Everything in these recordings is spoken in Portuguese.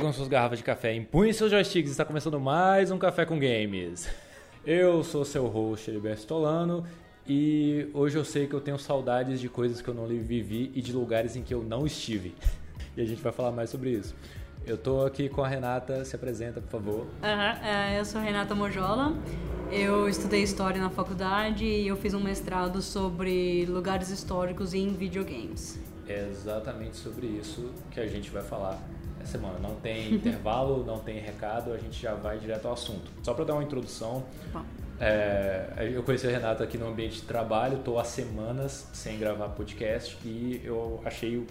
Com suas garrafas de café, empunhe seus joysticks, está começando mais um Café com Games. Eu sou seu host, Heriberto Stolano, e hoje eu sei que eu tenho saudades de coisas que eu não vivi e de lugares em que eu não estive. E a gente vai falar mais sobre isso. Eu tô aqui com a Renata, se apresenta, por favor. Uhum, eu sou Renata Mojola, eu estudei História na faculdade e eu fiz um mestrado sobre lugares históricos em videogames. É exatamente sobre isso que a gente vai falar essa semana. Não tem intervalo, não tem recado, a gente já vai direto ao assunto. Só para dar uma introdução, é, eu conheci a Renata aqui no ambiente de trabalho, estou há semanas sem gravar podcast e eu achei o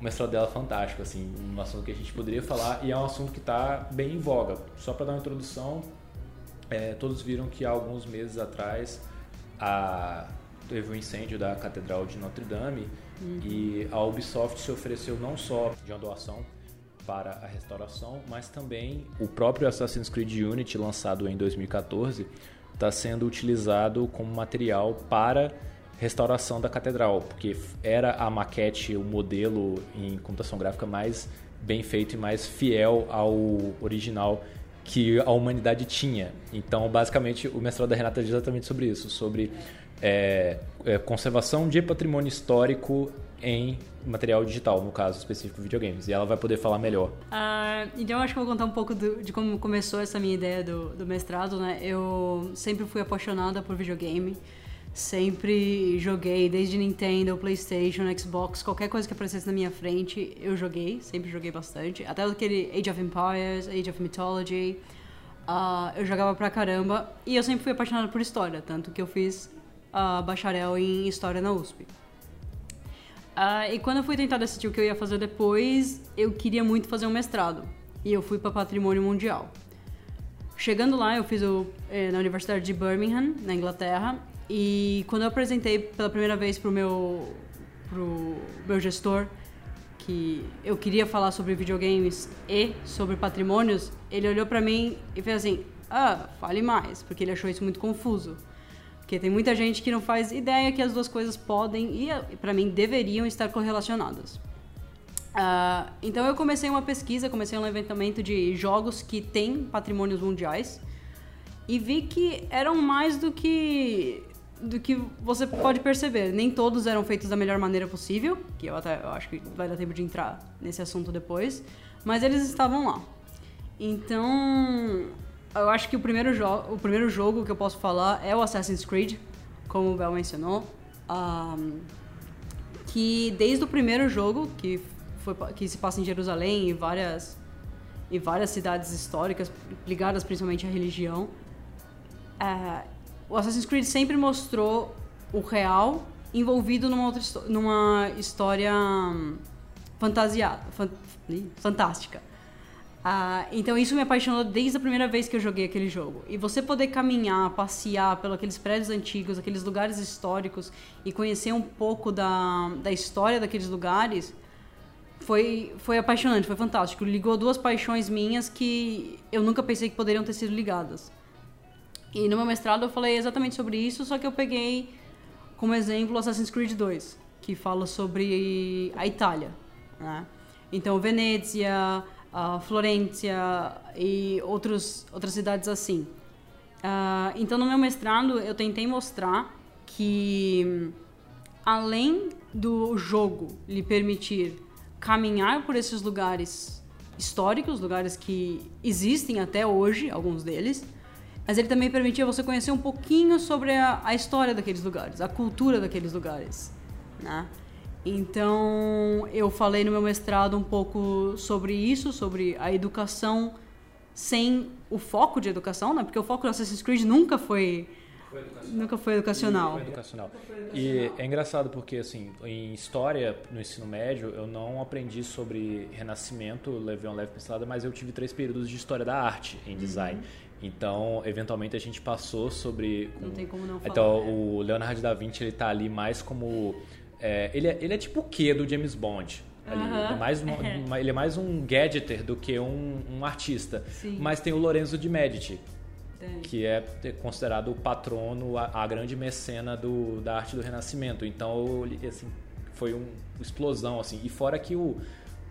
mestrado dela fantástico, assim, um assunto que a gente poderia falar e é um assunto que está bem em voga. Só para dar uma introdução, é, todos viram que há alguns meses atrás a, teve o um incêndio da Catedral de Notre Dame uhum. e a Ubisoft se ofereceu não só de uma doação para a restauração, mas também o próprio Assassin's Creed Unity, lançado em 2014, está sendo utilizado como material para restauração da catedral, porque era a maquete, o modelo em computação gráfica mais bem feito e mais fiel ao original que a humanidade tinha. Então, basicamente, o mestrado da Renata é exatamente sobre isso, sobre é, é, conservação de patrimônio histórico em material digital, no caso específico videogames. E ela vai poder falar melhor. Uh, então, acho que eu vou contar um pouco do, de como começou essa minha ideia do, do mestrado. Né? Eu sempre fui apaixonada por videogame. Sempre joguei, desde Nintendo, PlayStation, Xbox, qualquer coisa que aparecesse na minha frente, eu joguei, sempre joguei bastante. Até aquele Age of Empires, Age of Mythology, uh, eu jogava pra caramba. E eu sempre fui apaixonada por história, tanto que eu fiz uh, bacharel em História na USP. Uh, e quando eu fui tentar decidir o que eu ia fazer depois, eu queria muito fazer um mestrado. E eu fui para Patrimônio Mundial. Chegando lá, eu fiz o, eh, na Universidade de Birmingham, na Inglaterra, e quando eu apresentei pela primeira vez pro meu, pro meu gestor que eu queria falar sobre videogames e sobre patrimônios, ele olhou para mim e fez assim: "Ah, fale mais", porque ele achou isso muito confuso. Porque tem muita gente que não faz ideia que as duas coisas podem e, para mim, deveriam estar correlacionadas. Uh, então eu comecei uma pesquisa, comecei um levantamento de jogos que têm patrimônios mundiais e vi que eram mais do que do que você pode perceber. Nem todos eram feitos da melhor maneira possível, que eu até eu acho que vai dar tempo de entrar nesse assunto depois, mas eles estavam lá. Então, eu acho que o primeiro, o primeiro jogo que eu posso falar é o Assassin's Creed, como o Bel mencionou. Um, que desde o primeiro jogo, que, foi, que se passa em Jerusalém e várias, e várias cidades históricas ligadas principalmente à religião, é, o Assassin's Creed sempre mostrou o real envolvido numa, outra, numa história hum, fantasiada, fan, fantástica. Uh, então isso me apaixonou desde a primeira vez que eu joguei aquele jogo. E você poder caminhar, passear pelos aqueles prédios antigos, aqueles lugares históricos e conhecer um pouco da, da história daqueles lugares foi, foi apaixonante, foi fantástico. Ligou duas paixões minhas que eu nunca pensei que poderiam ter sido ligadas. E no meu mestrado eu falei exatamente sobre isso, só que eu peguei como exemplo Assassin's Creed 2, que fala sobre a Itália. Né? Então, Venezia, uh, Florença e outros, outras cidades assim. Uh, então, no meu mestrado, eu tentei mostrar que, além do jogo lhe permitir caminhar por esses lugares históricos, lugares que existem até hoje, alguns deles, mas ele também permitia você conhecer um pouquinho sobre a, a história daqueles lugares, a cultura daqueles lugares, né? Então, eu falei no meu mestrado um pouco sobre isso, sobre a educação sem o foco de educação, né? Porque o foco do Assassin's Creed nunca foi, foi nunca foi educacional. Foi educacional. E é engraçado porque assim, em história no ensino médio, eu não aprendi sobre renascimento, levei uma leve pincelada, mas eu tive três períodos de história da arte em design. Uhum. Então, eventualmente a gente passou sobre. Não tem como não falar. Então, né? o Leonardo da Vinci ele tá ali mais como. É, ele, é, ele é tipo o quê do James Bond? Ali. Ele, é mais um, ele é mais um gadgeter do que um, um artista. Sim. Mas tem o Lorenzo de Medici, tem. que é considerado o patrono, a, a, grande mecena do, da arte do Renascimento. Então, assim, foi uma explosão. assim E fora que o,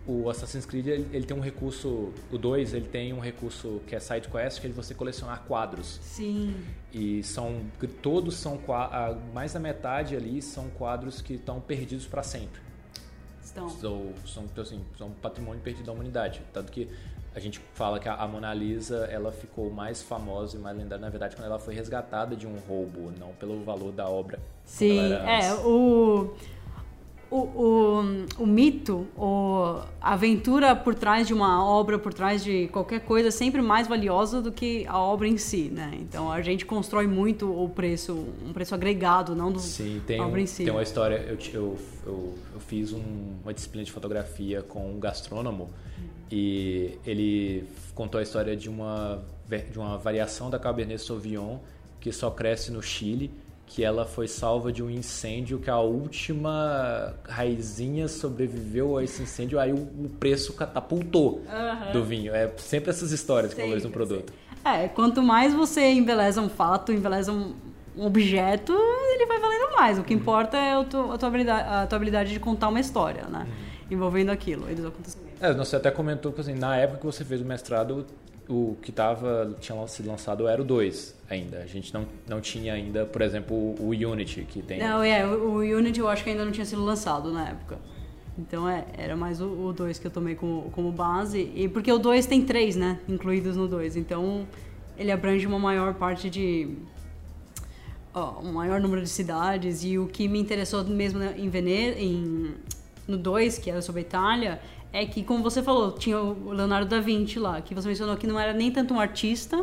o Assassin's Creed ele, ele, tem um recurso, o 2, ele tem um recurso que é side quest, que é você colecionar quadros. Sim. E são todos são mais da metade ali são quadros que estão perdidos para sempre. Estão. São, são, então, assim, são patrimônio perdido da humanidade, tanto que a gente fala que a Mona Lisa ela ficou mais famosa e mais lendária na verdade quando ela foi resgatada de um roubo, não pelo valor da obra. Sim, é o o, o, o mito, a aventura por trás de uma obra, por trás de qualquer coisa, é sempre mais valiosa do que a obra em si, né? Então a gente constrói muito o preço, um preço agregado, não do Sim, tem obra em si. Tem uma história, eu, eu, eu, eu fiz um, uma disciplina de fotografia com um gastrônomo e ele contou a história de uma, de uma variação da Cabernet Sauvignon que só cresce no Chile que ela foi salva de um incêndio, que a última raizinha sobreviveu a esse incêndio, aí o, preço catapultou uhum. do vinho. É sempre essas histórias que valorizam um produto. É, quanto mais você embeleza um fato, embeleza um, um objeto, ele vai valendo mais. O que uhum. importa é a tua, a tua, habilidade, a tua habilidade de contar uma história, né? Uhum. Envolvendo aquilo, eles acontecimentos. É, você até comentou que assim, na época que você fez o mestrado, o que tava, tinha sido lançado era o 2 ainda. A gente não, não tinha ainda, por exemplo, o Unity que tem. Não, é, o Unity eu acho que ainda não tinha sido lançado na época. Então é, era mais o 2 que eu tomei como, como base. E porque o 2 tem três, né? Incluídos no 2. Então ele abrange uma maior parte de. Ó, um maior número de cidades. E o que me interessou mesmo em Veneza, em, no 2, que era sobre a Itália, é que, como você falou, tinha o Leonardo da Vinci lá, que você mencionou que não era nem tanto um artista,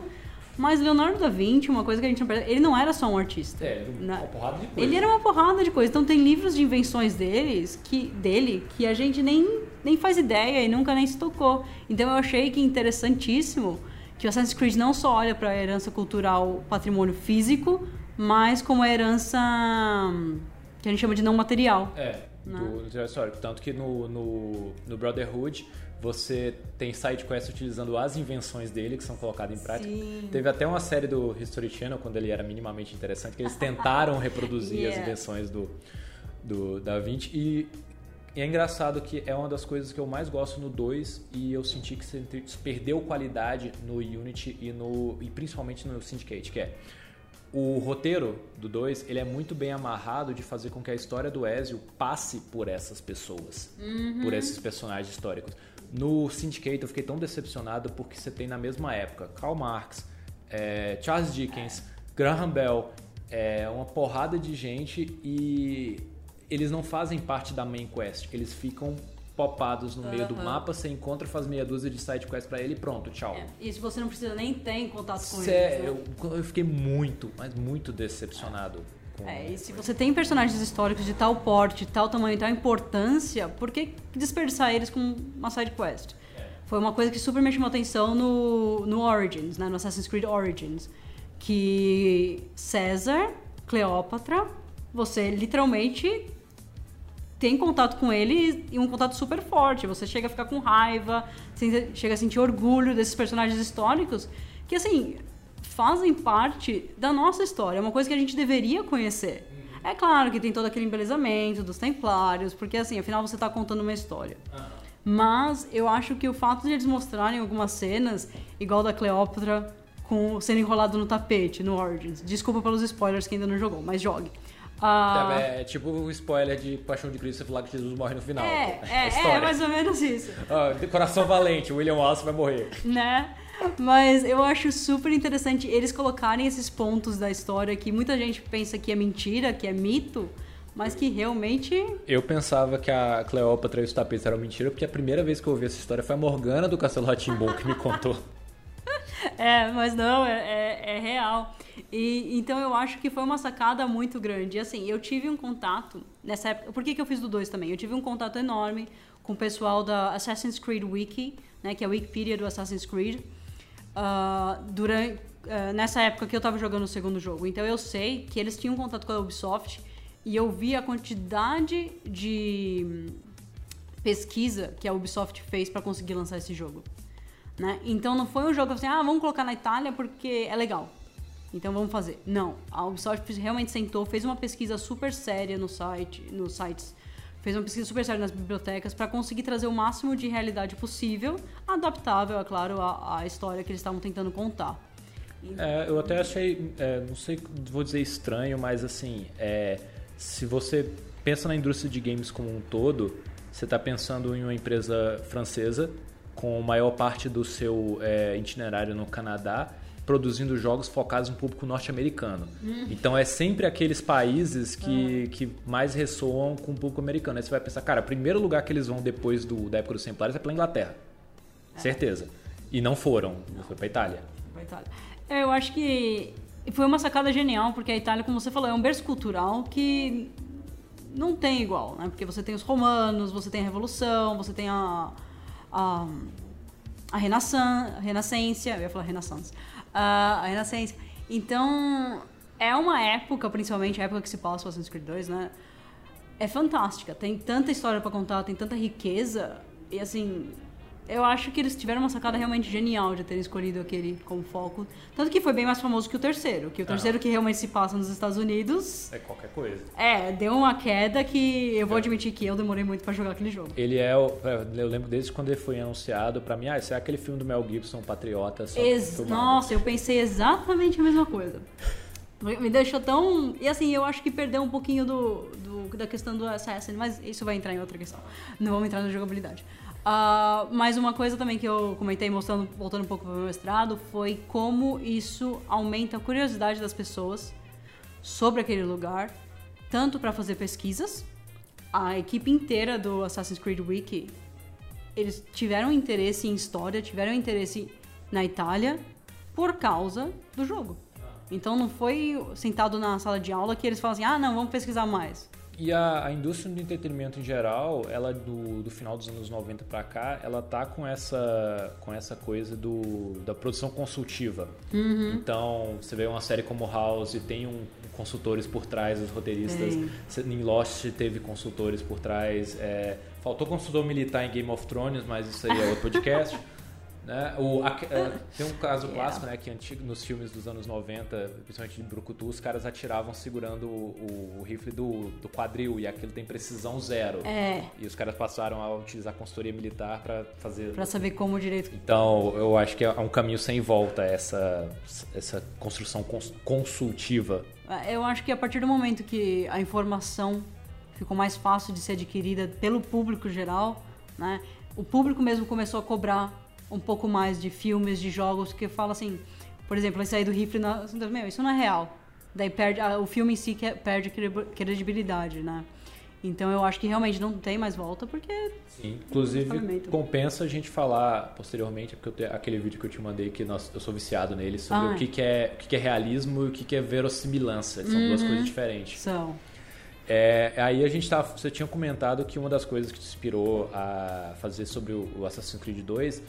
mas Leonardo da Vinci, uma coisa que a gente não percebe, ele não era só um artista. É, uma porrada de coisa. Ele era uma porrada de coisa. Então tem livros de invenções deles, que, dele que a gente nem, nem faz ideia e nunca nem se tocou. Então eu achei que interessantíssimo que o Assassin's Creed não só olha para a herança cultural, patrimônio físico, mas como a herança que a gente chama de não material. É do literário histórico. Tanto que no, no, no, Brotherhood você tem side quest utilizando as invenções dele que são colocadas em prática. Sim. Teve até uma série do History Channel, quando ele era minimamente interessante, que eles tentaram reproduzir yeah. as invenções do, do Da Vinci. E, e, é engraçado que é uma das coisas que eu mais gosto no 2 e eu senti que você perdeu qualidade no Unity e, no, e principalmente no Syndicate, que é o roteiro do 2 ele é muito bem amarrado de fazer com que a história do Ezio passe por essas pessoas, uhum. por esses personagens históricos. No Syndicate eu fiquei tão decepcionado porque você tem na mesma época Karl Marx, é, Charles Dickens, Graham Bell, é, uma porrada de gente e eles não fazem parte da main quest, eles ficam popados no uhum. meio do mapa, você encontra, faz meia dúzia de side quests pra ele e pronto, tchau. É. Isso você não precisa nem ter em contato com eles. Né? Eu, eu fiquei muito, mas muito decepcionado. Com... É, e se você tem personagens históricos de tal porte, tal tamanho, tal importância, por que desperdiçar eles com uma side quest? É. Foi uma coisa que super me chamou atenção no, no Origins, né? no Assassin's Creed Origins. Que César, Cleópatra, você literalmente tem contato com ele e um contato super forte. Você chega a ficar com raiva, chega a sentir orgulho desses personagens históricos que, assim, fazem parte da nossa história. É uma coisa que a gente deveria conhecer. É claro que tem todo aquele embelezamento dos templários, porque, assim, afinal você está contando uma história. Mas eu acho que o fato de eles mostrarem algumas cenas, igual da Cleópatra, com sendo enrolado no tapete, no Origins. Desculpa pelos spoilers que ainda não jogou, mas jogue. Ah, é, tipo o spoiler de Paixão de Cristo, você falar que Jesus morre no final. É, é, é, é mais ou menos isso. Ah, coração valente, William Wallace vai morrer. Né? Mas eu acho super interessante eles colocarem esses pontos da história que muita gente pensa que é mentira, que é mito, mas que realmente. Eu pensava que a Cleópatra e os tapetes eram mentira, porque a primeira vez que eu ouvi essa história foi a Morgana do Castelo Ratimbun que me contou. é, mas não, é, é, é real. E, então eu acho que foi uma sacada muito grande. E assim, eu tive um contato nessa época. Por que, que eu fiz do 2 também? Eu tive um contato enorme com o pessoal da Assassin's Creed Wiki, né, que é a Wikipedia do Assassin's Creed, uh, durante, uh, nessa época que eu estava jogando o segundo jogo. Então eu sei que eles tinham contato com a Ubisoft e eu vi a quantidade de pesquisa que a Ubisoft fez para conseguir lançar esse jogo. Né? Então não foi um jogo assim, ah, vamos colocar na Itália porque é legal. Então vamos fazer. Não, a Ubisoft realmente sentou, fez uma pesquisa super séria no site, nos sites fez uma pesquisa super séria nas bibliotecas para conseguir trazer o máximo de realidade possível, adaptável, é claro, à, história que eles estavam tentando contar. É, eu até achei, é, não sei, vou dizer estranho, mas assim, é, se você pensa na indústria de games como um todo, você está pensando em uma empresa francesa com a maior parte do seu é, itinerário no Canadá, produzindo jogos focados no público norte-americano. Hum. Então é sempre aqueles países que, ah. que mais ressoam com o público americano. Aí você vai pensar, cara, o primeiro lugar que eles vão depois do, da época dos Templários é pela Inglaterra. É. Certeza. E não foram, não. foi para Itália. Pra Itália. É, eu acho que foi uma sacada genial, porque a Itália, como você falou, é um berço cultural que não tem igual, né? Porque você tem os romanos, você tem a Revolução, você tem a, a, a Renascença, Renascência, eu ia falar Renaissance, a, a Renascença. Então, é uma época, principalmente a época que se passa o Assassin's Creed 2, né? É fantástica, tem tanta história para contar, tem tanta riqueza, e assim, eu acho que eles tiveram uma sacada realmente genial de terem escolhido aquele como foco. Tanto que foi bem mais famoso que o terceiro. Que o terceiro, que realmente se passa nos Estados Unidos. É qualquer coisa. É, deu uma queda que eu vou é. admitir que eu demorei muito para jogar aquele jogo. Ele é. O, é, eu lembro desde quando ele foi anunciado, para mim, ah, esse é aquele filme do Mel Gibson, Patriota. Ex Nossa, eu pensei exatamente a mesma coisa. Me deixou tão. E assim, eu acho que perdeu um pouquinho do, do, da questão do Assassin, mas isso vai entrar em outra questão. Não vamos entrar na jogabilidade. Uh, mas uma coisa também que eu comentei, mostrando, voltando um pouco para o meu mestrado, foi como isso aumenta a curiosidade das pessoas sobre aquele lugar, tanto para fazer pesquisas. A equipe inteira do Assassin's Creed Wiki, eles tiveram interesse em história, tiveram interesse na Itália por causa do jogo. Então não foi sentado na sala de aula que eles falam assim, ah, não, vamos pesquisar mais. E a, a, indústria do entretenimento em geral, ela do, do final dos anos 90 para cá, ela tá com essa, com essa coisa do, da produção consultiva. Uhum. Então, você vê uma série como House, tem um, consultores por trás dos roteiristas. Em Lost teve consultores por trás. É, faltou consultor militar em Game of Thrones, mas isso aí é outro podcast. Né? O, a, a, é, tem um caso clássico, né, que antigo, nos filmes dos anos 90, principalmente de Brucutu, os caras atiravam segurando o, o, rifle do, do quadril e aquilo tem precisão zero. É. E os caras passaram a utilizar consultoria militar para fazer... Para saber como direito... Então, eu acho que é um caminho sem volta essa, essa construção consultiva. É, eu acho que a partir do momento que a informação ficou mais fácil de ser adquirida pelo público geral, né, o público mesmo começou a cobrar um pouco mais de filmes, de jogos, que fala assim, por exemplo, vai sair do rifle, na, meu, isso não é real. Daí perde, o filme em si perde credibilidade, né? Então eu acho que realmente não tem mais volta, porque. Sim, inclusive compensa a gente falar posteriormente, porque te, aquele vídeo que eu te mandei, que nós, eu sou viciado nele, sobre ah. o, que, que, é, o que, que é realismo e o que, que é verossimilhança, são uhum. duas coisas diferentes. São. É, aí a gente tava, você tinha comentado que uma das coisas que te inspirou a fazer sobre o, o Assassin's Creed 2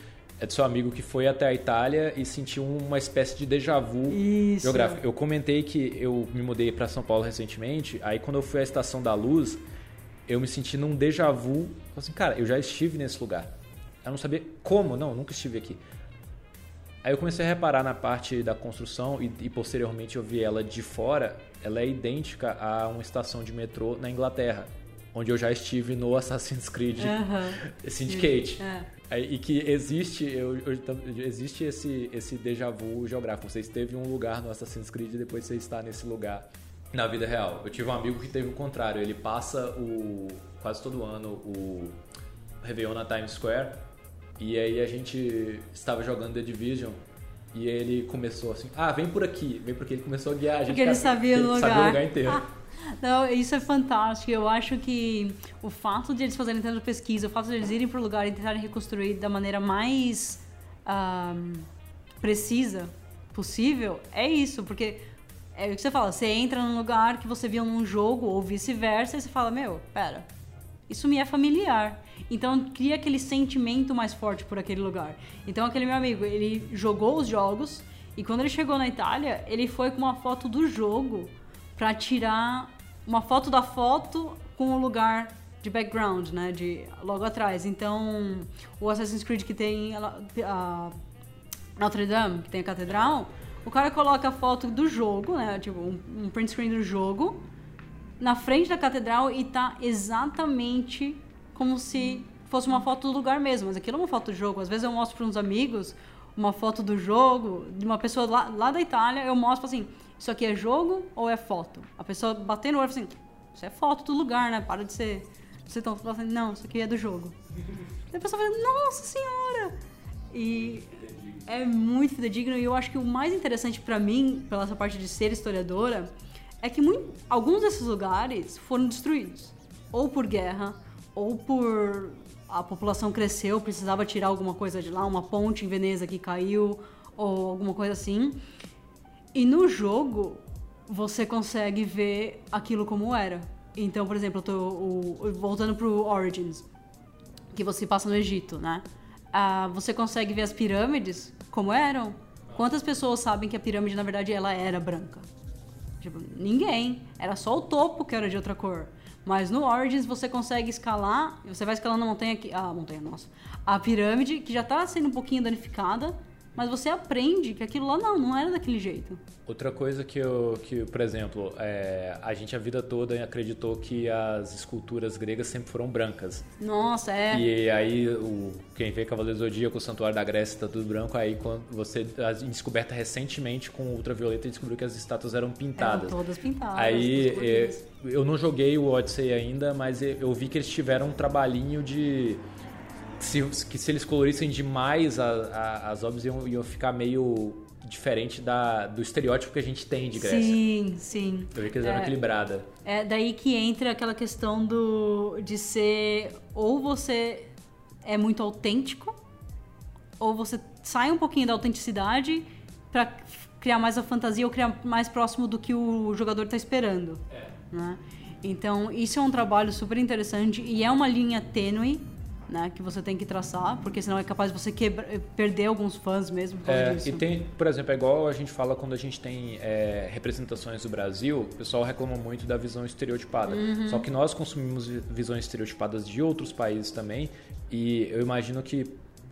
é do seu amigo que foi até a Itália e sentiu uma espécie de déjà vu Isso. geográfico. Eu comentei que eu me mudei para São Paulo recentemente, aí quando eu fui à Estação da Luz, eu me senti num déjà vu. Assim, cara, eu já estive nesse lugar. Eu não sabia como, não, nunca estive aqui. Aí eu comecei a reparar na parte da construção e, e, posteriormente eu vi ela de fora. Ela é idêntica a uma estação de metrô na Inglaterra, onde eu já estive no Assassin's Creed Syndicate. É. E que existe, eu, eu, existe esse, esse déjà vu geográfico. Você esteve em um lugar no Assassin's Creed e depois você está nesse lugar na vida real. Eu tive um amigo que teve o contrário. Ele passa o quase todo ano o Réveillon na Times Square e aí a gente estava jogando The Division e ele começou assim, ah, vem por aqui, vem porque ele começou a guiar a gente. Porque ele sabia o lugar. Sabia o lugar inteiro. Ah. Não, isso é fantástico. Eu acho que o fato de eles fazerem tanta pesquisa, o fato de eles irem para o lugar e tentarem reconstruir da maneira mais um, precisa possível, é isso, porque é o que você fala, você entra num lugar que você viu num jogo ou vice-versa e você fala, meu, pera, isso me é familiar. Então cria aquele sentimento mais forte por aquele lugar. Então aquele meu amigo, ele jogou os jogos e quando ele chegou na Itália, ele foi com uma foto do jogo para tirar uma foto da foto com o lugar de background, né, de logo atrás. Então, o Assassin's Creed que tem a, a Notre Dame, que tem a catedral, o cara coloca a foto do jogo, né, tipo um, um print screen do jogo na frente da catedral e tá exatamente como se fosse uma foto do lugar mesmo. Mas aquilo é uma foto do jogo. Às vezes eu mostro para uns amigos uma foto do jogo, de uma pessoa lá, lá da Itália, eu mostro assim, isso aqui é jogo ou é foto? A pessoa batendo o olho assim, isso é foto do lugar, né? Para de ser... Você tá falando, não, isso aqui é do jogo. e a pessoa fala, nossa senhora! E é muito fidedigno e eu acho que o mais interessante para mim, pela essa parte de ser historiadora, é que muito, alguns desses lugares foram destruídos. Ou por guerra, ou por a população cresceu, precisava tirar alguma coisa de lá, uma ponte em Veneza que caiu, ou alguma coisa assim. E no jogo, você consegue ver aquilo como era. Então, por exemplo, eu tô o, voltando pro Origins, que você passa no Egito, né? Ah, você consegue ver as pirâmides como eram. Quantas pessoas sabem que a pirâmide, na verdade, ela era branca? Tipo, ninguém. Era só o topo que era de outra cor. Mas no Origins você consegue escalar, você vai escalando a montanha aqui, a montanha, nossa, a pirâmide que já está sendo um pouquinho danificada, mas você aprende que aquilo lá não, não era daquele jeito. Outra coisa que eu, que, por exemplo, é, a gente a vida toda acreditou que as esculturas gregas sempre foram brancas. Nossa, é. E aí, o, quem vê Cavaleiro Zodíaco, o Santuário da Grécia está tudo branco, aí quando você descoberta recentemente com ultravioleta descobriu que as estátuas eram pintadas. Eram todas pintadas. Aí é, eu não joguei o Odyssey ainda, mas eu vi que eles tiveram um trabalhinho de se, que se eles colorissem demais a, a, as obras iam, iam ficar meio diferente da, do estereótipo que a gente tem de Grécia. Sim, sim. Eu vi que eles eram é, equilibrada. É daí que entra aquela questão do de ser ou você é muito autêntico ou você sai um pouquinho da autenticidade para criar mais a fantasia ou criar mais próximo do que o jogador está esperando. É. Né? Então, isso é um trabalho super interessante e é uma linha tênue né, que você tem que traçar, porque senão é capaz de você quebra, perder alguns fãs mesmo por causa é, disso. E tem, por exemplo, é igual a gente fala quando a gente tem é, representações do Brasil, o pessoal reclama muito da visão estereotipada. Uhum. Só que nós consumimos visões estereotipadas de outros países também, e eu imagino que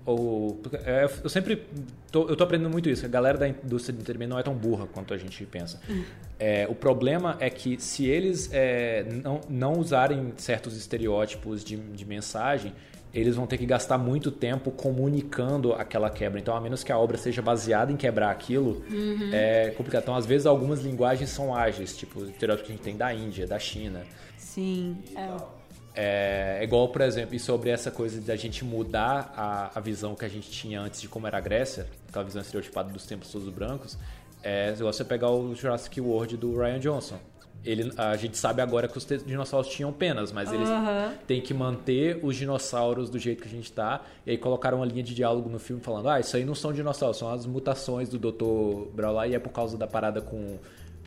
ou é, eu sempre tô, eu tô aprendendo muito isso a galera da indústria de entretenimento não é tão burra quanto a gente pensa uhum. é, o problema é que se eles é, não, não usarem certos estereótipos de, de mensagem eles vão ter que gastar muito tempo comunicando aquela quebra. Então, a menos que a obra seja baseada em quebrar aquilo, uhum. é complicado. Então, às vezes, algumas linguagens são ágeis, tipo o estereótipo que a gente tem da Índia, da China. Sim. É. É, é igual, por exemplo, e sobre essa coisa da gente mudar a, a visão que a gente tinha antes de como era a Grécia, aquela visão estereotipada dos tempos todos brancos, é igual você pegar o Jurassic World do Ryan Johnson ele, a gente sabe agora que os dinossauros tinham penas, mas eles uhum. têm que manter os dinossauros do jeito que a gente está. E aí colocaram uma linha de diálogo no filme falando: ah, isso aí não são dinossauros, são as mutações do Dr. Brown e é por causa da parada com.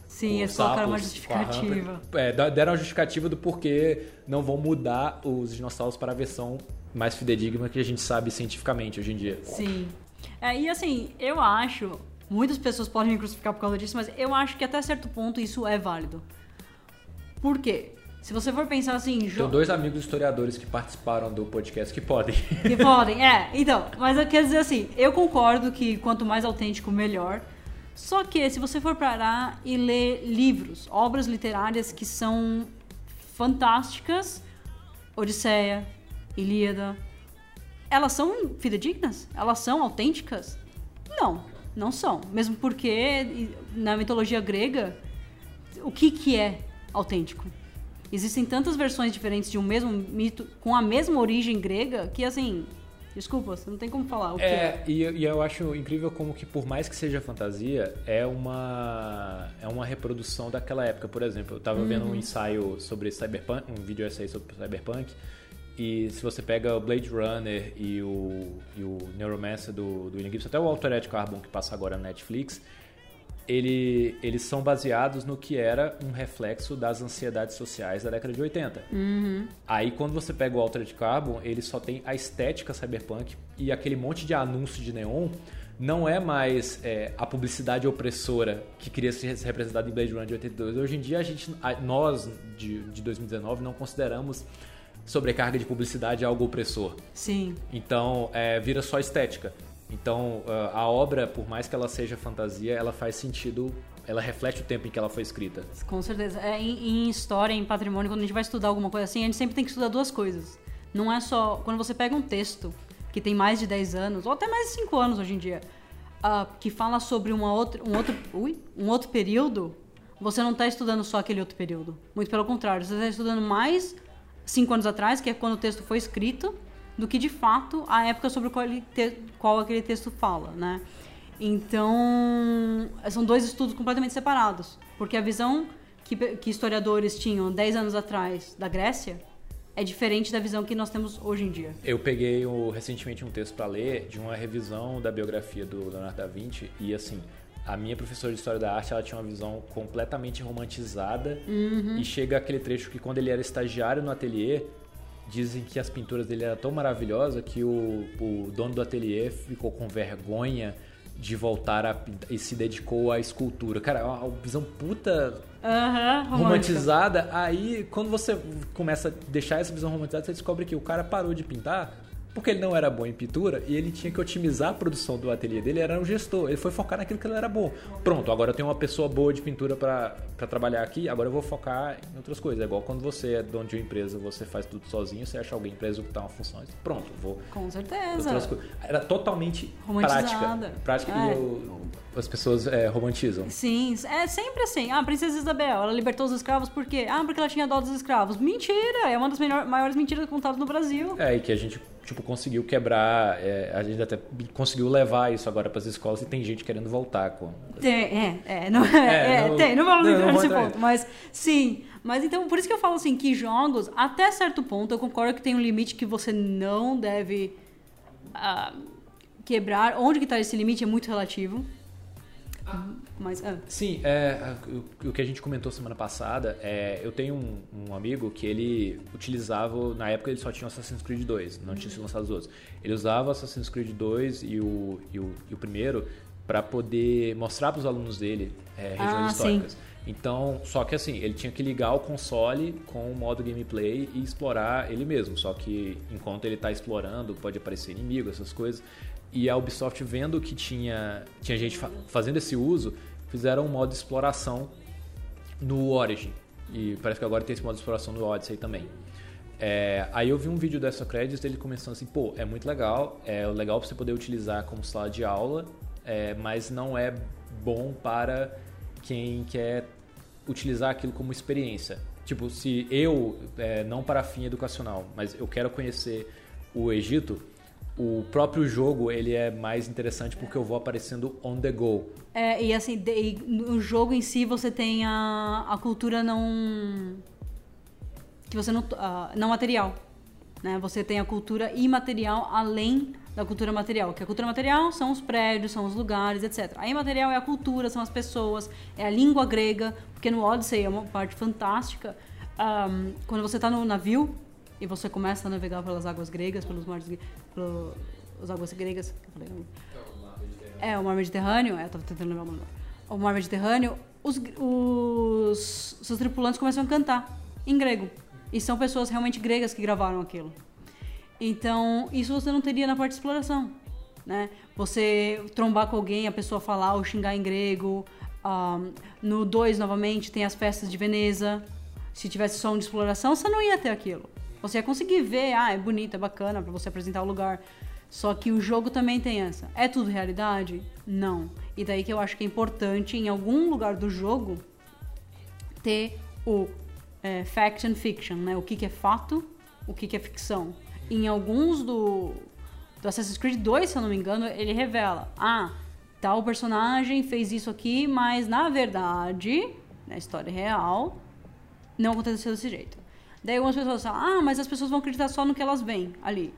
Sim, eles colocaram uma justificativa. É, deram a justificativa do porquê não vão mudar os dinossauros para a versão mais fidedigna que a gente sabe cientificamente hoje em dia. Sim. É, e assim, eu acho. Muitas pessoas podem me crucificar por causa disso, mas eu acho que até certo ponto isso é válido. Por quê? Se você for pensar assim. Tem dois amigos historiadores que participaram do podcast que podem. Que podem, é. Então, mas eu quero dizer assim: eu concordo que quanto mais autêntico, melhor. Só que se você for parar e ler livros, obras literárias que são fantásticas, Odisseia, Ilíada, elas são fidedignas? Elas são autênticas? Não, não são. Mesmo porque na mitologia grega, o que, que é autêntico. Existem tantas versões diferentes de um mesmo mito com a mesma origem grega que, assim, Desculpa, você não tem como falar é. é. E, e, eu acho incrível como que, por mais que seja fantasia, é uma, é uma reprodução daquela época. Por exemplo, eu estava uhum. vendo um ensaio sobre Cyberpunk, um vídeo essay sobre Cyberpunk, e se você pega o Blade Runner e o, e o Neuromancer do, do William Gibson, até o Altered Carbon que passa agora na Netflix, ele, eles são baseados no que era um reflexo das ansiedades sociais da década de 80. Uhum. Aí quando você pega o Altered Carbon, ele só tem a estética cyberpunk e aquele monte de anúncio de neon não é mais é, a publicidade opressora que queria ser representada em Blade Runner de 82. Hoje em dia, a gente, nós de, de 2019 não consideramos sobrecarga de publicidade algo opressor. Sim. Então, é, vira só estética. Então, ah, a obra, por mais que ela seja fantasia, ela faz sentido, ela reflete o tempo em que ela foi escrita. Com certeza. É, em, em história, em patrimônio, quando a gente vai estudar alguma coisa assim, a gente sempre tem que estudar duas coisas. Não é só. Quando você pega um texto que tem mais de 10 anos, ou até mais de 5 anos hoje em dia, uh, que fala sobre uma outra, um, outro, ui, um outro período, você não está estudando só aquele outro período. Muito pelo contrário, você está estudando mais 5 anos atrás, que é quando o texto foi escrito, do que de fato a época sobre qual, te, qual aquele texto fala, né? Então, são dois estudos completamente separados, porque a visão que, que historiadores tinham 10 anos atrás da Grécia é diferente da visão que nós temos hoje em dia. Eu peguei o, recentemente um texto para ler de uma revisão da biografia do Leonardo da Vinci e assim, a minha professora de História da Arte ela tinha uma visão completamente romantizada uhum. e chega aquele trecho que quando ele era estagiário no ateliê, dizem que as pinturas dele eram tão maravilhosas que o, o dono do ateliê ficou com vergonha de voltar a, e se dedicou à escultura. Cara, é uma visão puta uhum, romantizada. Aí, quando você começa a deixar essa visão romantizada, você descobre que o cara parou de pintar porque ele não era bom em pintura e ele tinha que otimizar a produção do ateliê dele, era um gestor, ele foi focar naquilo que ele era bom. Pronto, agora eu tenho uma pessoa boa de pintura para trabalhar aqui, agora eu vou focar em outras coisas. É igual quando você é dono de uma empresa, você faz tudo sozinho, você acha alguém para executar uma função, pronto, vou. Com certeza. Era totalmente prática. Prática é. e eu, as pessoas é, romantizam. Sim, é sempre assim. Ah, a princesa Isabel, ela libertou os escravos por quê? Ah, porque ela tinha dó dos escravos. Mentira! É uma das maiores mentiras contadas no Brasil. É, e que a gente tipo, conseguiu quebrar, é, a gente até conseguiu levar isso agora para as escolas e tem gente querendo voltar com. Tem, é, é, não, é, é não, tem, não vamos entrar nesse ponto, mas sim. Mas então, por isso que eu falo assim, que jogos, até certo ponto, eu concordo que tem um limite que você não deve uh, quebrar. Onde que está esse limite é muito relativo. Mas, ah. Sim, é, o, o, que a gente comentou semana passada, é, eu tenho um, um, amigo que ele utilizava, na época ele só tinha Assassin's Creed 2, não tinha sido lançado os outros. Ele usava Assassin's Creed 2 e o, e o, e o primeiro para poder mostrar para os alunos dele é, regiões ah, históricas. Sim. Então, só que assim, ele tinha que ligar o console com o modo gameplay e explorar ele mesmo. Só que enquanto ele está explorando, pode aparecer inimigo, essas coisas. E a Ubisoft vendo que tinha, tinha gente fa fazendo esse uso, fizeram um modo de exploração no Origin. E parece que agora tem esse modo de exploração no Odyssey também. É, aí eu vi um vídeo dessa Credits dele começando assim, pô, é muito legal, é legal para você poder utilizar como sala de aula, é, mas não é bom para quem quer utilizar aquilo como experiência. Tipo, se eu, é, não para fim educacional, mas eu quero conhecer o Egito, o próprio jogo ele é mais interessante porque eu vou aparecendo on the go. É, e assim, de, no jogo em si você tem a, a cultura não. que você não. Uh, não material. Né? Você tem a cultura imaterial além da cultura material. Que a cultura material são os prédios, são os lugares, etc. A imaterial é a cultura, são as pessoas, é a língua grega, porque no Odyssey é uma parte fantástica. Um, quando você está no navio, e você começa a navegar pelas águas gregas, pelos mares, pelas águas gregas, é o mar Mediterrâneo, é, eu tava tentando lembrar o nome. O mar Mediterrâneo, os, os seus tripulantes começam a cantar em grego. E são pessoas realmente gregas que gravaram aquilo. Então, isso você não teria na parte de exploração, né? Você trombar com alguém, a pessoa falar ou xingar em grego. Um, no 2, novamente, tem as festas de Veneza. Se tivesse só um de exploração, você não ia ter aquilo. Você ia conseguir ver, ah, é bonito, é bacana para você apresentar o lugar. Só que o jogo também tem essa. É tudo realidade? Não. E daí que eu acho que é importante, em algum lugar do jogo, ter o é, fact and fiction, né? O que, que é fato, o que, que é ficção. Em alguns do, do Assassin's Creed 2, se eu não me engano, ele revela: ah, tal personagem fez isso aqui, mas na verdade, na história real, não aconteceu desse jeito. Daí algumas pessoas falam, ah, mas as pessoas vão acreditar só no que elas veem ali.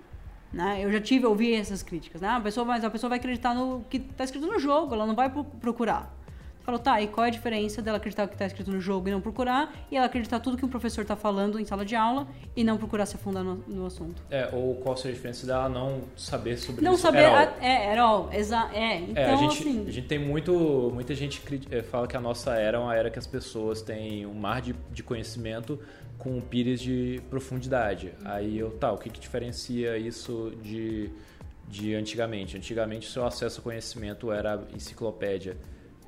Né? Eu já tive, ouvi essas críticas, né? A pessoa, mas a pessoa vai acreditar no que está escrito no jogo, ela não vai procurar. Falou, tá, e qual é a diferença dela acreditar o que está escrito no jogo e não procurar, e ela acreditar tudo que o professor está falando em sala de aula e não procurar se afundar no, no, assunto? É, ou qual seria a diferença dela não saber sobre não isso? Não saber, a, é, era all, exa, é, então é, a então, gente, assim... A gente tem muito, muita gente fala que a nossa era é uma era que as pessoas têm um mar de, de conhecimento com pires de profundidade. Aí eu, tá, o que, que diferencia isso de de antigamente. Antigamente, seu acesso ao conhecimento era enciclopédia,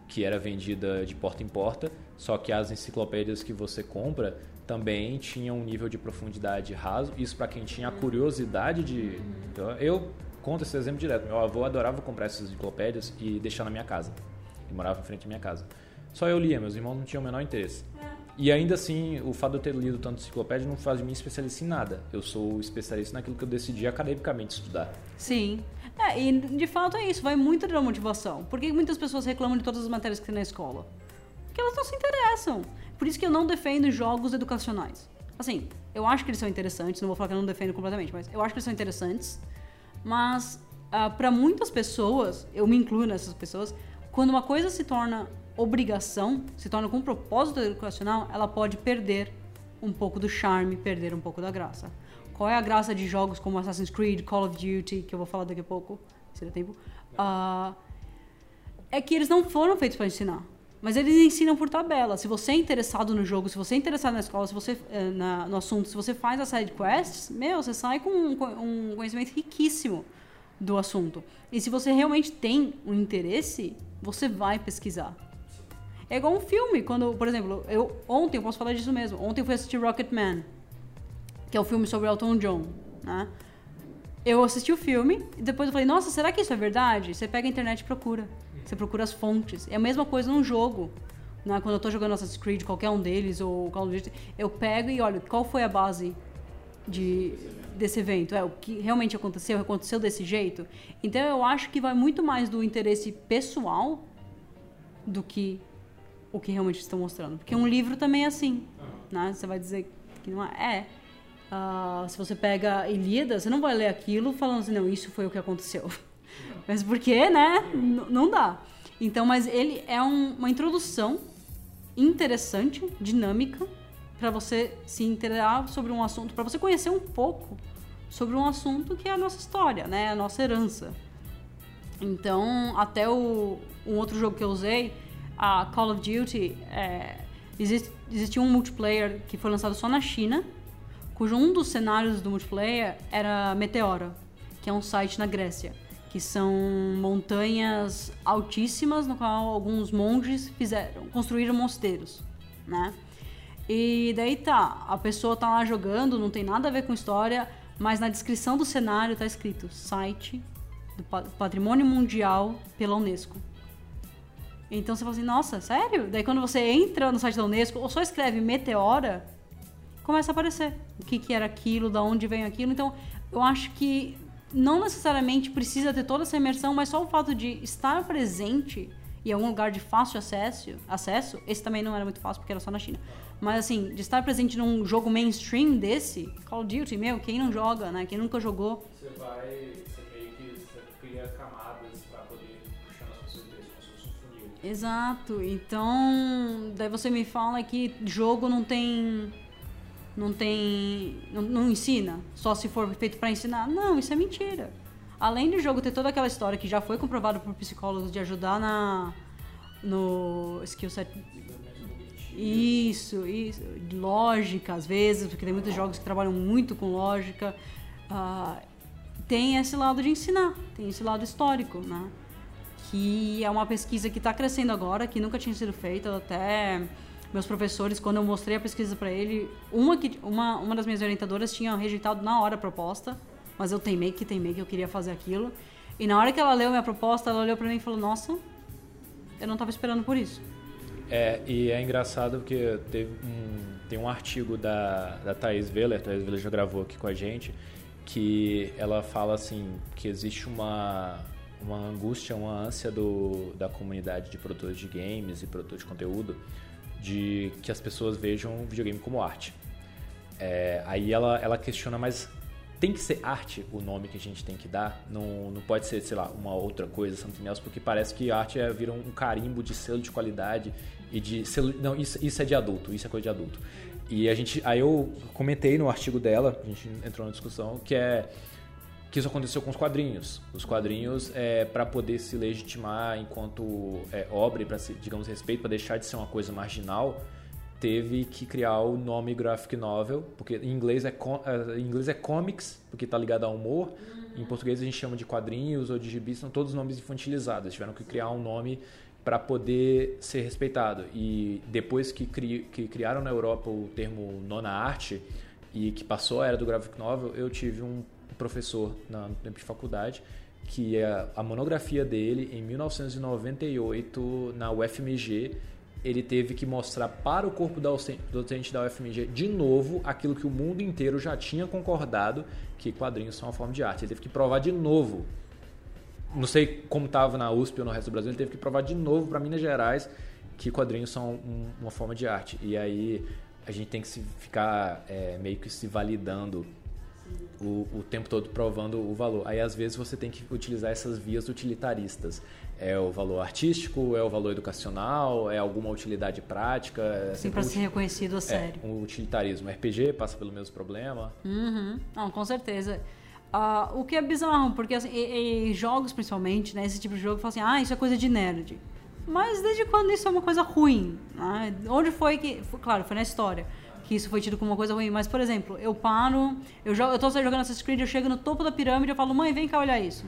que era vendida de porta em porta, só que as enciclopédias que você compra também tinham um nível de profundidade raso. Isso para quem tinha a curiosidade de. Então, eu conto esse exemplo direto. Meu avô adorava comprar essas enciclopédias e deixar na minha casa. Ele morava em frente à minha casa. Só eu lia, meus irmãos não tinham o menor interesse. E ainda assim, o fato de eu ter lido tanto enciclopédia não faz de mim especialista em nada. Eu sou especialista naquilo que eu decidi academicamente estudar. Sim. É, e de fato é isso, vai muito da motivação. Por que muitas pessoas reclamam de todas as matérias que tem na escola? Porque elas não se interessam. Por isso que eu não defendo jogos educacionais. Assim, eu acho que eles são interessantes, não vou falar que eu não defendo completamente, mas eu acho que eles são interessantes. Mas, uh, ah, para muitas pessoas, eu me incluo nessas pessoas, quando uma coisa se torna obrigação, se torna com um propósito educacional, ela pode perder um pouco do charme, perder um pouco da graça. Qual é a graça de jogos como Assassin's Creed, Call of Duty, que eu vou falar daqui a pouco, se der tempo? Uh, é que eles não foram feitos para ensinar. Mas eles ensinam por tabela. Se você é interessado no jogo, se você é interessado na escola, se você eh, na, no assunto, se você faz as side quests, meu, você sai com um, um conhecimento riquíssimo do assunto. E se você realmente tem um interesse, você vai pesquisar. É igual um filme, quando, por exemplo, eu ontem, eu posso falar disso mesmo, ontem eu fui assistir Rocketman, que é o um filme sobre Elton John, né? Eu assisti o filme e depois eu falei, nossa, será que isso é verdade? Você pega a internet e procura. Você procura as fontes. É a mesma coisa num jogo. Né? Quando eu estou jogando Assassin's Creed, qualquer um deles, ou Call of Duty, eu pego e olho qual foi a base de, desse evento. É o que realmente aconteceu, aconteceu desse jeito. Então eu acho que vai muito mais do interesse pessoal do que o que realmente estão mostrando. Porque um livro também é assim, né? Você vai dizer que não é. é. Uh, se você pega Ilíada, você não vai ler aquilo falando assim, não, isso foi o que aconteceu. Mas porque, né? N não dá. Então, mas ele é um, uma introdução interessante, dinâmica, para você se interar sobre um assunto, para você conhecer um pouco sobre um assunto que é a nossa história, né? A nossa herança. Então, até o, um outro jogo que eu usei, a Call of Duty, é, existe, existia um multiplayer que foi lançado só na China, cujo um dos cenários do multiplayer era Meteora, que é um site na Grécia, que são montanhas altíssimas no qual alguns monges fizeram, construíram mosteiros, né? E daí tá, a pessoa tá lá jogando, não tem nada a ver com história, mas na descrição do cenário tá escrito site do Patrimônio Mundial pela Unesco. Então você fala assim, nossa, sério? Daí quando você entra no site da Unesco ou só escreve Meteora, começa a aparecer o que, que era aquilo, da onde vem aquilo. Então eu acho que não necessariamente precisa ter toda essa imersão, mas só o fato de estar presente em algum lugar de fácil acesso, acesso, esse também não era muito fácil porque era só na China. Mas assim, de estar presente num jogo mainstream desse, Call of Duty, meu, quem não joga, né? Quem nunca jogou. Você vai Exato. Então, daí você me fala que jogo não tem não tem não, não ensina, só se for feito para ensinar. Não, isso é mentira. Além do jogo ter toda aquela história que já foi comprovado por psicólogos de ajudar na no skill set isso, isso, lógica às vezes, porque tem muitos jogos que trabalham muito com lógica. Uh, tem esse lado de ensinar, tem esse lado histórico, né? Que é uma pesquisa que está crescendo agora, que nunca tinha sido feita, até meus professores, quando eu mostrei a pesquisa para ele, uma, que, uma, uma das minhas orientadoras tinha rejeitado na hora a proposta, mas eu teimei que teimei que eu queria fazer aquilo. E na hora que ela leu minha proposta, ela olhou para mim e falou: Nossa, eu não estava esperando por isso. É, e é engraçado porque teve um, tem um artigo da, da Thais Veller, Thais Veller já gravou aqui com a gente, que ela fala assim que existe uma uma angústia, uma ânsia do, da comunidade de produtores de games e produtores de conteúdo de que as pessoas vejam videogame como arte. É, aí ela, ela questiona, mas tem que ser arte o nome que a gente tem que dar? Não, não pode ser, sei lá, uma outra coisa, something else, porque parece que arte é, vira um carimbo de selo de qualidade e de selo, não, isso, isso é de adulto, isso é coisa de adulto. E a gente, aí eu comentei no artigo dela, a gente entrou na discussão, que é que isso aconteceu com os quadrinhos. Os quadrinhos, é, para poder se legitimar enquanto é, obra para, digamos, respeito, para deixar de ser uma coisa marginal, teve que criar o nome graphic novel, porque em inglês é, é em inglês é comics, porque está ligado ao humor, Em português a gente chama de quadrinhos ou de gibis, são todos nomes infantilizados. Tiveram que criar um nome para poder ser respeitado. E depois que, cri, que criaram na Europa o termo nona arte e que passou a era do graphic novel, eu tive um professor na, de faculdade que é a monografia dele em 1998 na UFMG ele teve que mostrar para o corpo docente da UFMG de novo aquilo que o mundo inteiro já tinha concordado que quadrinhos são uma forma de arte. Ele teve que provar de novo. Não sei como estava na USP ou no resto do Brasil, ele teve que provar de novo para Minas Gerais que quadrinhos são um, uma forma de arte. E aí a gente tem que ficar é, meio que se validando o, o, tempo todo provando o valor. Aí às vezes você tem que utilizar essas vias utilitaristas. É o valor artístico, é o valor educacional, é alguma utilidade prática. É Sim, para ser reconhecido a é, sério. Um utilitarismo. RPG passa pelo mesmo problema. Uhum. Não, com certeza. Uh, o que é bizarro, porque assim, e, e jogos principalmente, né, esse tipo de jogo, fala assim, ah, isso é coisa de nerd. Mas desde quando isso é uma coisa ruim? Né? Onde foi que. Claro, foi na história que isso foi tido como uma coisa ruim. Mas, por exemplo, eu paro, eu, jogo, eu tô jogando Assassin's Creed, eu chego no topo da pirâmide, eu falo, mãe, vem cá olhar isso.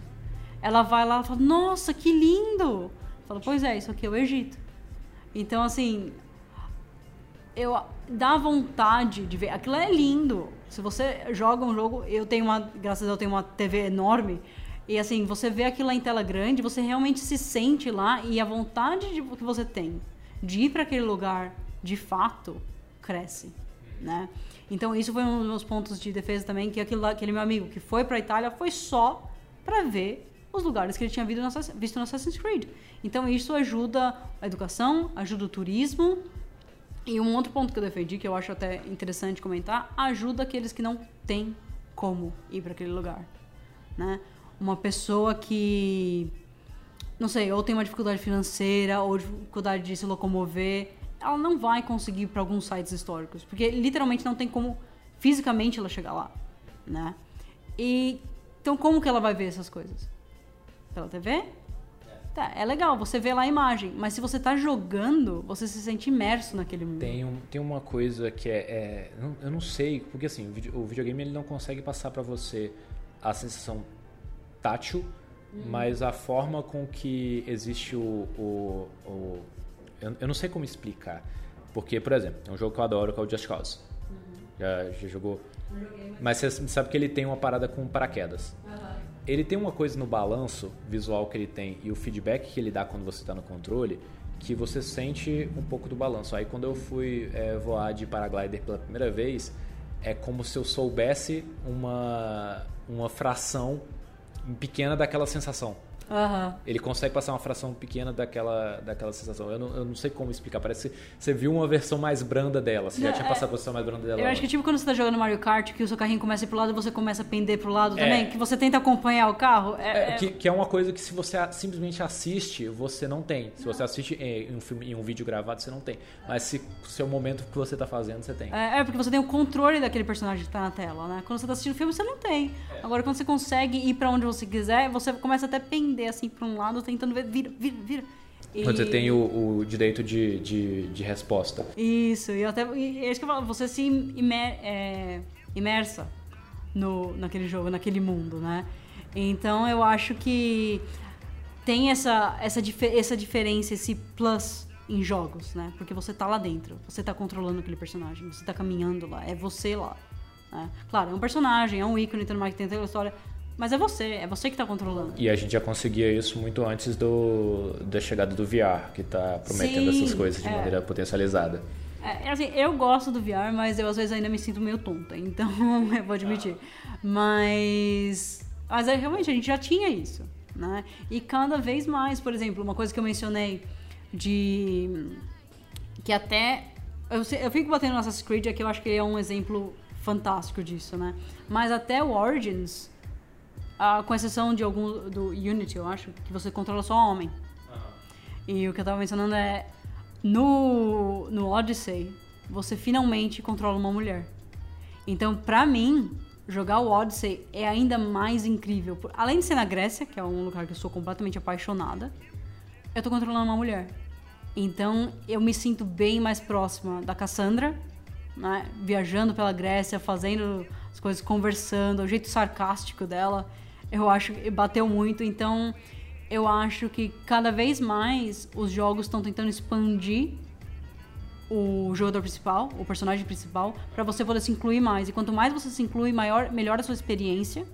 Ela vai lá e fala, nossa, que lindo! Eu falo, pois é, isso aqui é o Egito. Então, assim, eu dá vontade de ver. Aquilo é lindo. Se você joga um jogo, eu tenho uma, graças a Deus, eu tenho uma TV enorme. E assim, você vê aquilo lá em tela grande, você realmente se sente lá e a vontade de, que você tem de ir para aquele lugar, de fato, cresce né? Então isso foi um dos meus pontos de defesa também, que aquele, aquele meu amigo que foi para a Itália foi só para ver os lugares que ele tinha visto no Assassin's Creed. Então isso ajuda a educação, ajuda o turismo. E um outro ponto que eu defendi, que eu acho até interessante comentar, ajuda aqueles que não têm como ir para aquele lugar, né? Uma pessoa que não sei, ou tem uma dificuldade financeira, ou dificuldade de se locomover, ela não vai conseguir para alguns sites históricos, porque literalmente não tem como fisicamente ela chegar lá, né? E então como que ela vai ver essas coisas? Pela TV? É. Tá, é legal, você vê lá a imagem, mas se você está jogando, você se sente imerso naquele mundo. Tem, um, tem uma coisa que é, é eu não sei, porque assim, o videogame ele não consegue passar para você a sensação tátil, hum. mas a forma com que existe o, o, o eu, eu, não sei como explicar. Porque, por exemplo, é um jogo que eu adoro, que é o Just Cause. Uhum. Já, já, jogou? Joguei, mas... mas você sabe que ele tem uma parada com paraquedas. Uhum. Ele tem uma coisa no balanço visual que ele tem e o feedback que ele dá quando você está no controle que você sente um pouco do balanço. Aí quando eu fui é, voar de paraglider pela primeira vez, é como se eu soubesse uma, uma fração pequena daquela sensação. Uhum. Ele consegue passar uma fração pequena daquela, daquela sensação. Eu não, eu não sei como explicar. Parece que você viu uma versão mais branda dela. Você não, já tinha é, passado a versão mais branda dela. Eu acho que tipo quando você tá jogando Mario Kart, que o seu carrinho começa a ir pro lado e você começa a pender pro lado é. também, que você tenta acompanhar o carro. É, é, é, que, que, é uma coisa que se você simplesmente assiste, você não tem. Se você assiste em um, filme, em um vídeo gravado, você não tem. Mas se, se é o momento que você tá fazendo, você tem. É, é, porque você tem o controle daquele personagem que tá na tela, né? Quando você tá assistindo o filme, você não tem. Agora, quando você consegue ir para onde você quiser, você começa até a pender assim pra um lado tentando ver, vira, vira, vira. E... Quando você tem o, o direito de, de, de, resposta. Isso, e até e é isso que eu falo, você se imer, é, imersa no, naquele jogo, naquele mundo, né? Então eu acho que tem essa, essa, essa diferença, esse plus em jogos, né? Porque você tá lá dentro, você tá controlando aquele personagem, você tá caminhando lá, é você lá. Né? Claro, é um personagem, é um ícone, tudo mais que tem toda a história, mas é você, é você que está controlando. E a gente já conseguia isso muito antes do, da chegada do VR, que está prometendo Sim, essas coisas de é. maneira potencializada. É, é, assim, eu gosto do VR, mas eu às vezes ainda me sinto meio tonta, então eu vou admitir. Mas, mas é, realmente a gente já tinha isso, né? E cada vez mais, por exemplo, uma coisa que eu mencionei de que até eu, eu fico batendo no Assassin's Creed aqui, eu acho que é um exemplo fantástico disso, né? Mas até o Origins ah, com exceção de algum do Unity, eu acho, que você controla só homem. Uhum. E o que eu tava mencionando é no no Odyssey, você finalmente controla uma mulher. Então, pra mim, jogar o Odyssey é ainda mais incrível. Além de ser na Grécia, que é um lugar que eu sou completamente apaixonada, eu tô controlando uma mulher. Então, eu me sinto bem mais próxima da Cassandra, né? viajando pela Grécia, fazendo as coisas, conversando, o jeito sarcástico dela Eu acho que bateu muito, então eu acho que cada vez mais os jogos estão tentando expandir o jogador principal, o personagem principal, para você poder se incluir mais. E quanto mais você se inclui, maior, melhor a sua experiência.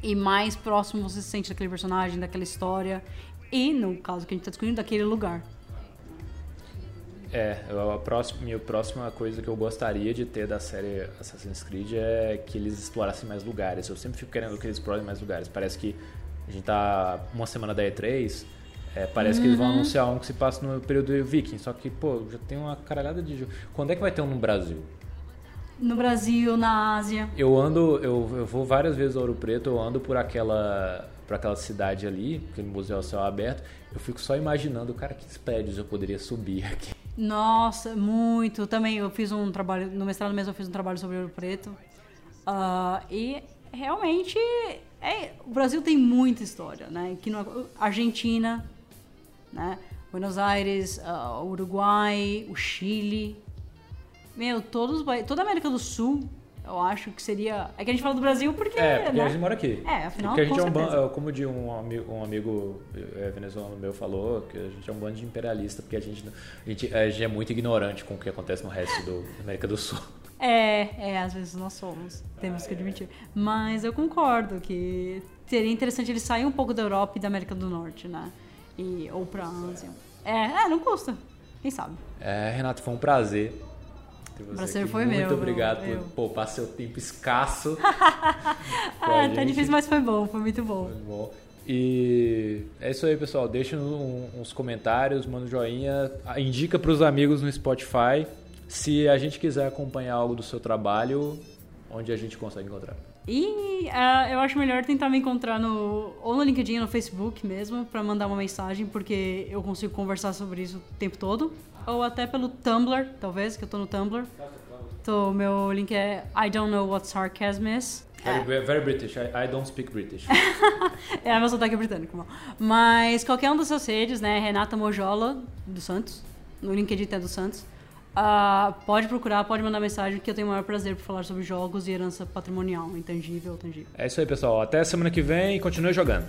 E mais próximo você se sente daquele personagem, daquela história. E, no caso que a gente está discutindo, daquele lugar. É, a próxima, minha próxima coisa que eu gostaria de ter da série Assassin's Creed é que eles explorassem mais lugares. Eu sempre fico querendo que eles explorem mais lugares. Parece que a gente tá uma semana da E3, é, parece uhum. que eles vão uhum. anunciar um que se passa no período Viking, só que, pô, já tem uma caralhada de jogo. Quando é que vai ter um no Brasil? No Brasil, na Ásia. Eu ando, eu, eu vou várias vezes ao Ouro Preto, eu ando por aquela por aquela cidade ali, aquele museu ao céu aberto, eu fico só imaginando, cara, que prédios eu poderia subir aqui. Nossa, muito. Também eu fiz um trabalho, no mestrado mesmo eu fiz um trabalho sobre Ouro Preto. Uh, e realmente é, o Brasil tem muita história, né? Que no, Argentina, né? Buenos Aires, uh, Uruguai, o Chile. Meu, todos, toda a América do Sul, eu acho que seria. É que a gente fala do Brasil porque. É, porque né? a gente mora aqui. É, afinal. Porque a gente é um bando, como de um amigo, um amigo é, venezuelano meu falou, que a gente é um bando de imperialista, porque a gente, a gente, a gente é muito ignorante com o que acontece no resto do, da América do Sul. É, é, às vezes nós somos, temos que admitir. Mas eu concordo que seria interessante ele sair um pouco da Europa e da América do Norte, né? E, ou pra Ásia. É, é, não custa. Quem sabe? É, Renato, foi um prazer. O prazer foi muito meu. Muito obrigado por poupar seu tempo escasso. ah, tá difícil, mas foi bom, foi muito bom. Foi bom. E é isso aí, pessoal. Deixa uns comentários, manda um joinha, indica para os amigos no Spotify. Se a gente quiser acompanhar algo do seu trabalho, onde a gente consegue encontrar? E uh, eu acho melhor tentar me encontrar no ou no LinkedIn ou no Facebook mesmo para mandar uma mensagem, porque eu consigo conversar sobre isso o tempo todo. Ou até pelo Tumblr, talvez, que eu tô no Tumblr. Então, meu link é I don't know what sarcasm is. Very, é. very British. I, I, don't speak British. é, meu sotaque é britânico. Mas qualquer um dessas redes, né? Renata Mojola, do Santos. No LinkedIn é do Santos. Uh, pode procurar, pode mandar mensagem que eu tenho o maior prazer por falar sobre jogos e herança patrimonial, intangível ou tangível. É isso aí, pessoal. Até semana que vem e continue jogando.